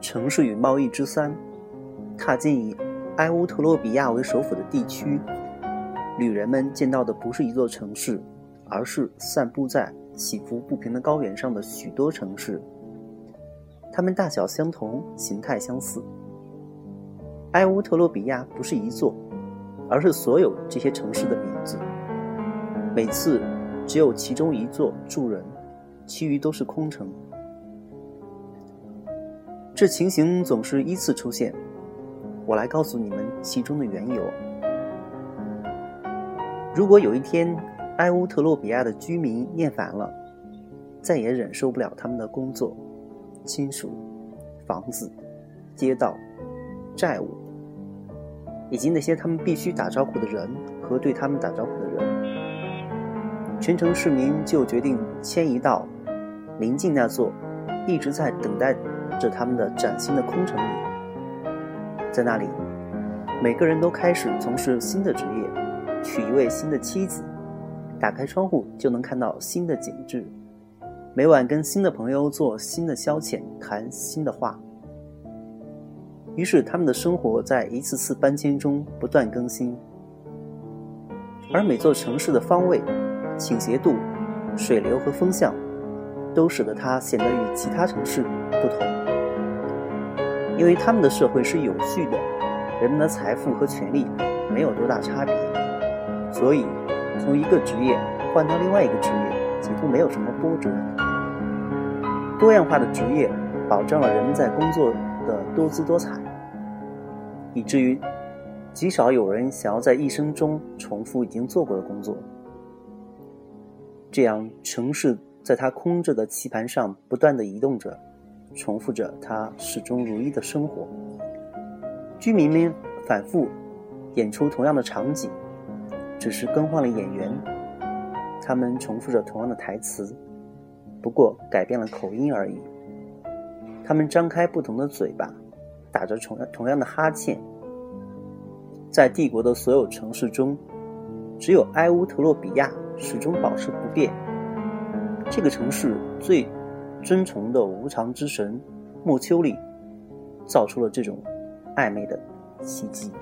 城市与贸易之三，踏进以埃乌特洛比亚为首府的地区，旅人们见到的不是一座城市，而是散布在起伏不平的高原上的许多城市。它们大小相同，形态相似。埃乌特洛比亚不是一座，而是所有这些城市的名字。每次只有其中一座住人，其余都是空城。这情形总是依次出现，我来告诉你们其中的缘由。如果有一天埃乌特洛比亚的居民厌烦了，再也忍受不了他们的工作、亲属、房子、街道、债务，以及那些他们必须打招呼的人和对他们打招呼的人，全城市民就决定迁移到临近那座一直在等待。着他们的崭新的空城里，在那里，每个人都开始从事新的职业，娶一位新的妻子，打开窗户就能看到新的景致，每晚跟新的朋友做新的消遣，谈新的话。于是，他们的生活在一次次搬迁中不断更新，而每座城市的方位、倾斜度、水流和风向，都使得它显得与其他城市不同。因为他们的社会是有序的，人们的财富和权利没有多大差别，所以从一个职业换到另外一个职业几乎没有什么波折。多样化的职业保障了人们在工作的多姿多彩，以至于极少有人想要在一生中重复已经做过的工作。这样，城市在它空着的棋盘上不断的移动着。重复着他始终如一的生活，居民们反复演出同样的场景，只是更换了演员。他们重复着同样的台词，不过改变了口音而已。他们张开不同的嘴巴，打着同样同样的哈欠。在帝国的所有城市中，只有埃乌特洛比亚始终保持不变。这个城市最。尊崇的无常之神莫丘里，造出了这种暧昧的奇迹。